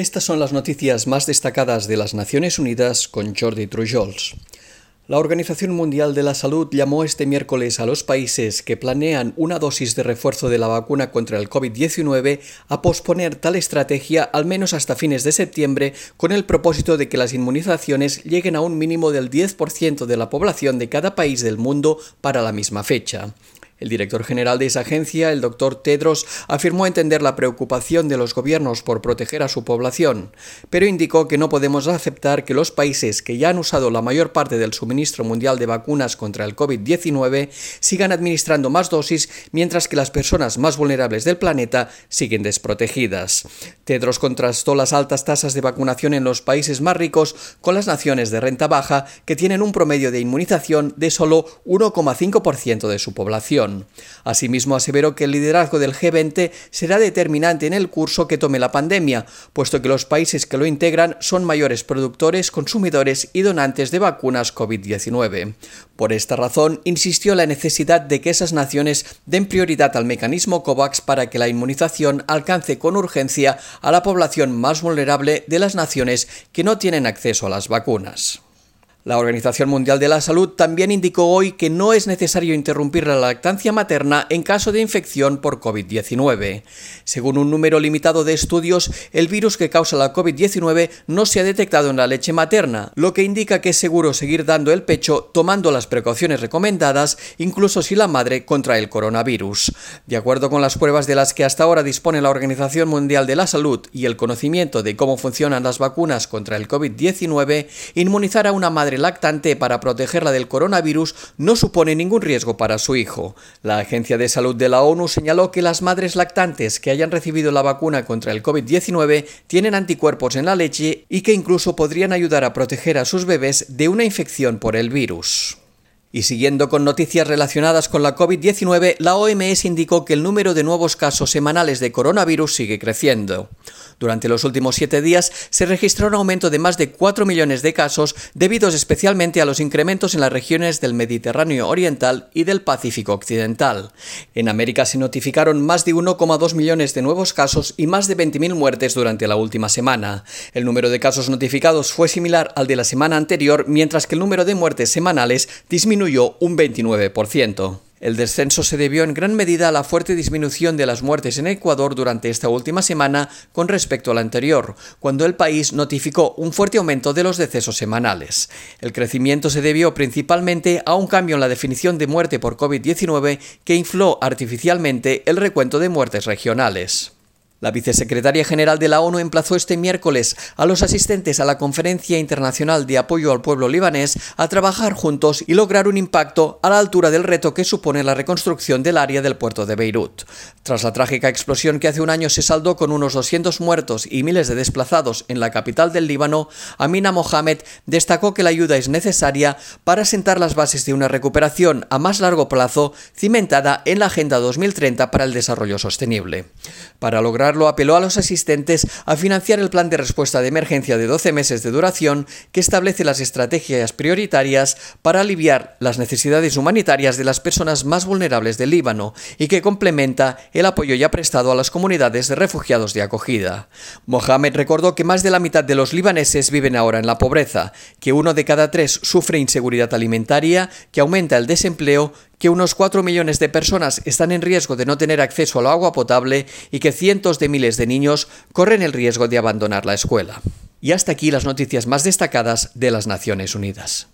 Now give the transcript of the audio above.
Estas son las noticias más destacadas de las Naciones Unidas con Jordi Trujols. La Organización Mundial de la Salud llamó este miércoles a los países que planean una dosis de refuerzo de la vacuna contra el COVID-19 a posponer tal estrategia al menos hasta fines de septiembre con el propósito de que las inmunizaciones lleguen a un mínimo del 10% de la población de cada país del mundo para la misma fecha. El director general de esa agencia, el doctor Tedros, afirmó entender la preocupación de los gobiernos por proteger a su población, pero indicó que no podemos aceptar que los países que ya han usado la mayor parte del suministro mundial de vacunas contra el COVID-19 sigan administrando más dosis mientras que las personas más vulnerables del planeta siguen desprotegidas. Tedros contrastó las altas tasas de vacunación en los países más ricos con las naciones de renta baja que tienen un promedio de inmunización de solo 1,5% de su población. Asimismo, aseveró que el liderazgo del G20 será determinante en el curso que tome la pandemia, puesto que los países que lo integran son mayores productores, consumidores y donantes de vacunas COVID-19. Por esta razón, insistió en la necesidad de que esas naciones den prioridad al mecanismo COVAX para que la inmunización alcance con urgencia a la población más vulnerable de las naciones que no tienen acceso a las vacunas. La Organización Mundial de la Salud también indicó hoy que no es necesario interrumpir la lactancia materna en caso de infección por COVID-19. Según un número limitado de estudios, el virus que causa la COVID-19 no se ha detectado en la leche materna, lo que indica que es seguro seguir dando el pecho tomando las precauciones recomendadas, incluso si la madre contrae el coronavirus. De acuerdo con las pruebas de las que hasta ahora dispone la Organización Mundial de la Salud y el conocimiento de cómo funcionan las vacunas contra el COVID-19, inmunizar a una madre lactante para protegerla del coronavirus no supone ningún riesgo para su hijo. La Agencia de Salud de la ONU señaló que las madres lactantes que hayan recibido la vacuna contra el COVID-19 tienen anticuerpos en la leche y que incluso podrían ayudar a proteger a sus bebés de una infección por el virus. Y siguiendo con noticias relacionadas con la COVID-19, la OMS indicó que el número de nuevos casos semanales de coronavirus sigue creciendo. Durante los últimos siete días se registró un aumento de más de 4 millones de casos, debidos especialmente a los incrementos en las regiones del Mediterráneo Oriental y del Pacífico Occidental. En América se notificaron más de 1,2 millones de nuevos casos y más de 20.000 muertes durante la última semana. El número de casos notificados fue similar al de la semana anterior, mientras que el número de muertes semanales disminuyó un 29%. El descenso se debió en gran medida a la fuerte disminución de las muertes en Ecuador durante esta última semana con respecto a la anterior, cuando el país notificó un fuerte aumento de los decesos semanales. El crecimiento se debió principalmente a un cambio en la definición de muerte por COVID-19 que infló artificialmente el recuento de muertes regionales. La vicesecretaria general de la ONU emplazó este miércoles a los asistentes a la Conferencia Internacional de Apoyo al Pueblo Libanés a trabajar juntos y lograr un impacto a la altura del reto que supone la reconstrucción del área del puerto de Beirut. Tras la trágica explosión que hace un año se saldó con unos 200 muertos y miles de desplazados en la capital del Líbano, Amina Mohamed destacó que la ayuda es necesaria para sentar las bases de una recuperación a más largo plazo cimentada en la Agenda 2030 para el Desarrollo Sostenible. Para lograr apeló a los asistentes a financiar el plan de respuesta de emergencia de 12 meses de duración que establece las estrategias prioritarias para aliviar las necesidades humanitarias de las personas más vulnerables del Líbano y que complementa el apoyo ya prestado a las comunidades de refugiados de acogida. Mohamed recordó que más de la mitad de los libaneses viven ahora en la pobreza, que uno de cada tres sufre inseguridad alimentaria, que aumenta el desempleo que unos 4 millones de personas están en riesgo de no tener acceso al agua potable y que cientos de miles de niños corren el riesgo de abandonar la escuela. Y hasta aquí las noticias más destacadas de las Naciones Unidas.